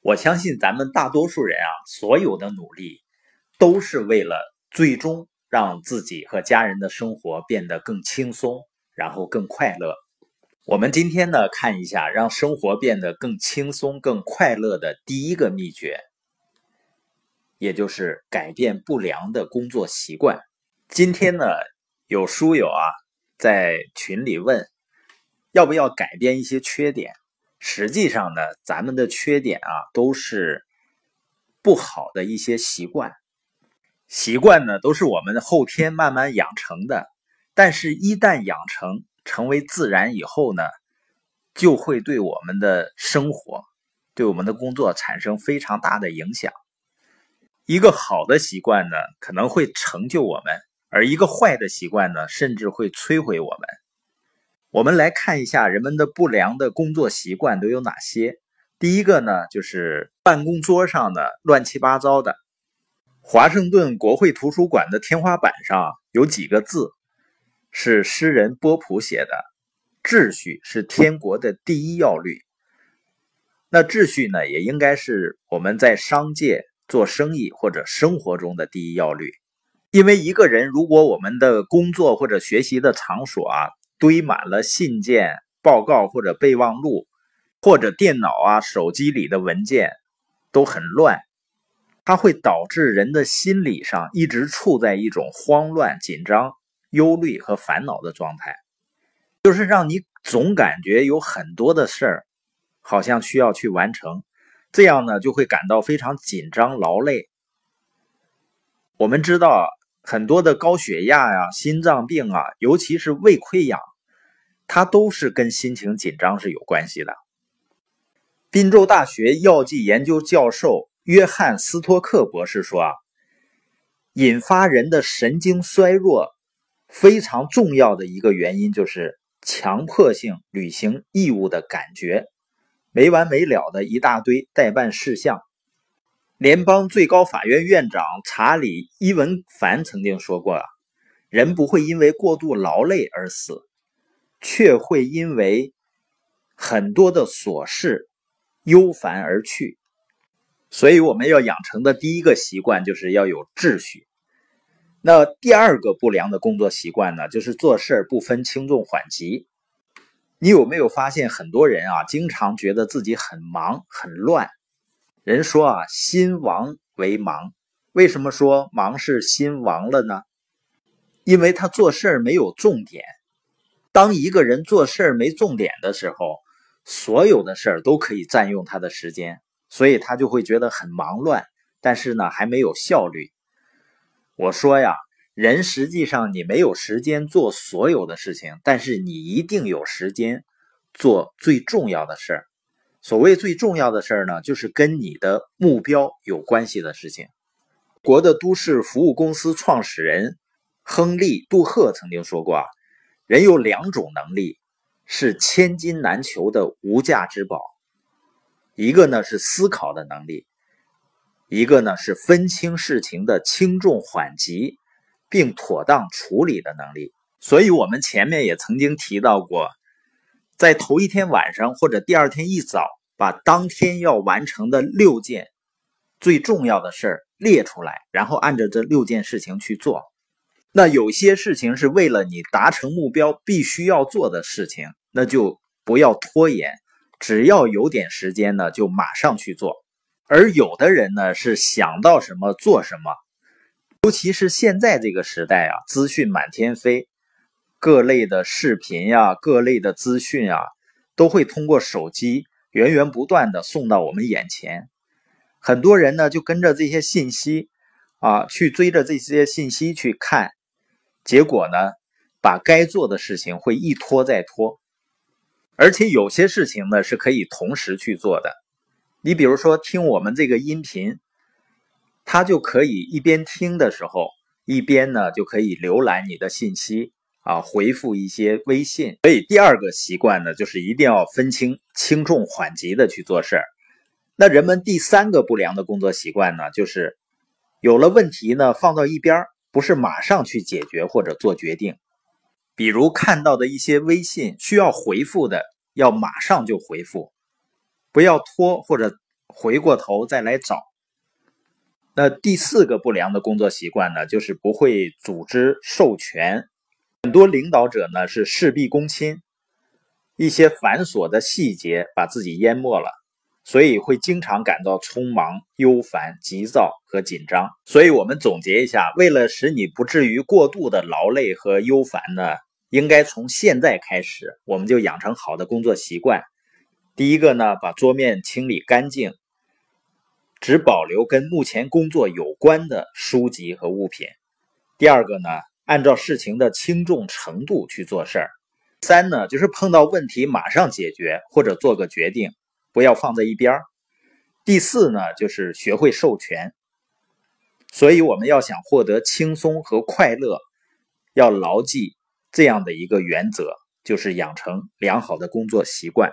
我相信咱们大多数人啊，所有的努力都是为了最终让自己和家人的生活变得更轻松，然后更快乐。我们今天呢，看一下让生活变得更轻松、更快乐的第一个秘诀，也就是改变不良的工作习惯。今天呢，有书友啊在群里问，要不要改变一些缺点？实际上呢，咱们的缺点啊，都是不好的一些习惯。习惯呢，都是我们后天慢慢养成的。但是，一旦养成成为自然以后呢，就会对我们的生活、对我们的工作产生非常大的影响。一个好的习惯呢，可能会成就我们；而一个坏的习惯呢，甚至会摧毁我们。我们来看一下人们的不良的工作习惯都有哪些。第一个呢，就是办公桌上的乱七八糟的。华盛顿国会图书馆的天花板上有几个字，是诗人波普写的：“秩序是天国的第一要律。”那秩序呢，也应该是我们在商界做生意或者生活中的第一要律。因为一个人如果我们的工作或者学习的场所啊。堆满了信件、报告或者备忘录，或者电脑啊、手机里的文件都很乱，它会导致人的心理上一直处在一种慌乱、紧张、忧虑和烦恼的状态，就是让你总感觉有很多的事儿，好像需要去完成，这样呢就会感到非常紧张、劳累。我们知道。很多的高血压呀、心脏病啊，尤其是胃溃疡，它都是跟心情紧张是有关系的。宾州大学药剂研究教授约翰斯托克博士说啊，引发人的神经衰弱非常重要的一个原因就是强迫性履行义务的感觉，没完没了的一大堆待办事项。联邦最高法院院长查理·伊文凡曾经说过：“啊人不会因为过度劳累而死，却会因为很多的琐事忧烦而去。”所以，我们要养成的第一个习惯就是要有秩序。那第二个不良的工作习惯呢，就是做事不分轻重缓急。你有没有发现，很多人啊，经常觉得自己很忙很乱？人说啊，心亡为忙。为什么说忙是心亡了呢？因为他做事没有重点。当一个人做事没重点的时候，所有的事儿都可以占用他的时间，所以他就会觉得很忙乱。但是呢，还没有效率。我说呀，人实际上你没有时间做所有的事情，但是你一定有时间做最重要的事儿。所谓最重要的事儿呢，就是跟你的目标有关系的事情。国的都市服务公司创始人亨利·杜赫曾经说过啊，人有两种能力是千金难求的无价之宝，一个呢是思考的能力，一个呢是分清事情的轻重缓急，并妥当处理的能力。所以，我们前面也曾经提到过。在头一天晚上或者第二天一早，把当天要完成的六件最重要的事儿列出来，然后按照这六件事情去做。那有些事情是为了你达成目标必须要做的事情，那就不要拖延，只要有点时间呢，就马上去做。而有的人呢，是想到什么做什么，尤其是现在这个时代啊，资讯满天飞。各类的视频呀，各类的资讯啊，都会通过手机源源不断的送到我们眼前。很多人呢就跟着这些信息啊，去追着这些信息去看，结果呢，把该做的事情会一拖再拖。而且有些事情呢是可以同时去做的。你比如说听我们这个音频，它就可以一边听的时候，一边呢就可以浏览你的信息。啊，回复一些微信。所以第二个习惯呢，就是一定要分清轻重缓急的去做事儿。那人们第三个不良的工作习惯呢，就是有了问题呢，放到一边，不是马上去解决或者做决定。比如看到的一些微信需要回复的，要马上就回复，不要拖或者回过头再来找。那第四个不良的工作习惯呢，就是不会组织授权。很多领导者呢是事必躬亲，一些繁琐的细节把自己淹没了，所以会经常感到匆忙、忧烦、急躁和紧张。所以我们总结一下，为了使你不至于过度的劳累和忧烦呢，应该从现在开始，我们就养成好的工作习惯。第一个呢，把桌面清理干净，只保留跟目前工作有关的书籍和物品。第二个呢？按照事情的轻重程度去做事儿。三呢，就是碰到问题马上解决或者做个决定，不要放在一边儿。第四呢，就是学会授权。所以我们要想获得轻松和快乐，要牢记这样的一个原则，就是养成良好的工作习惯。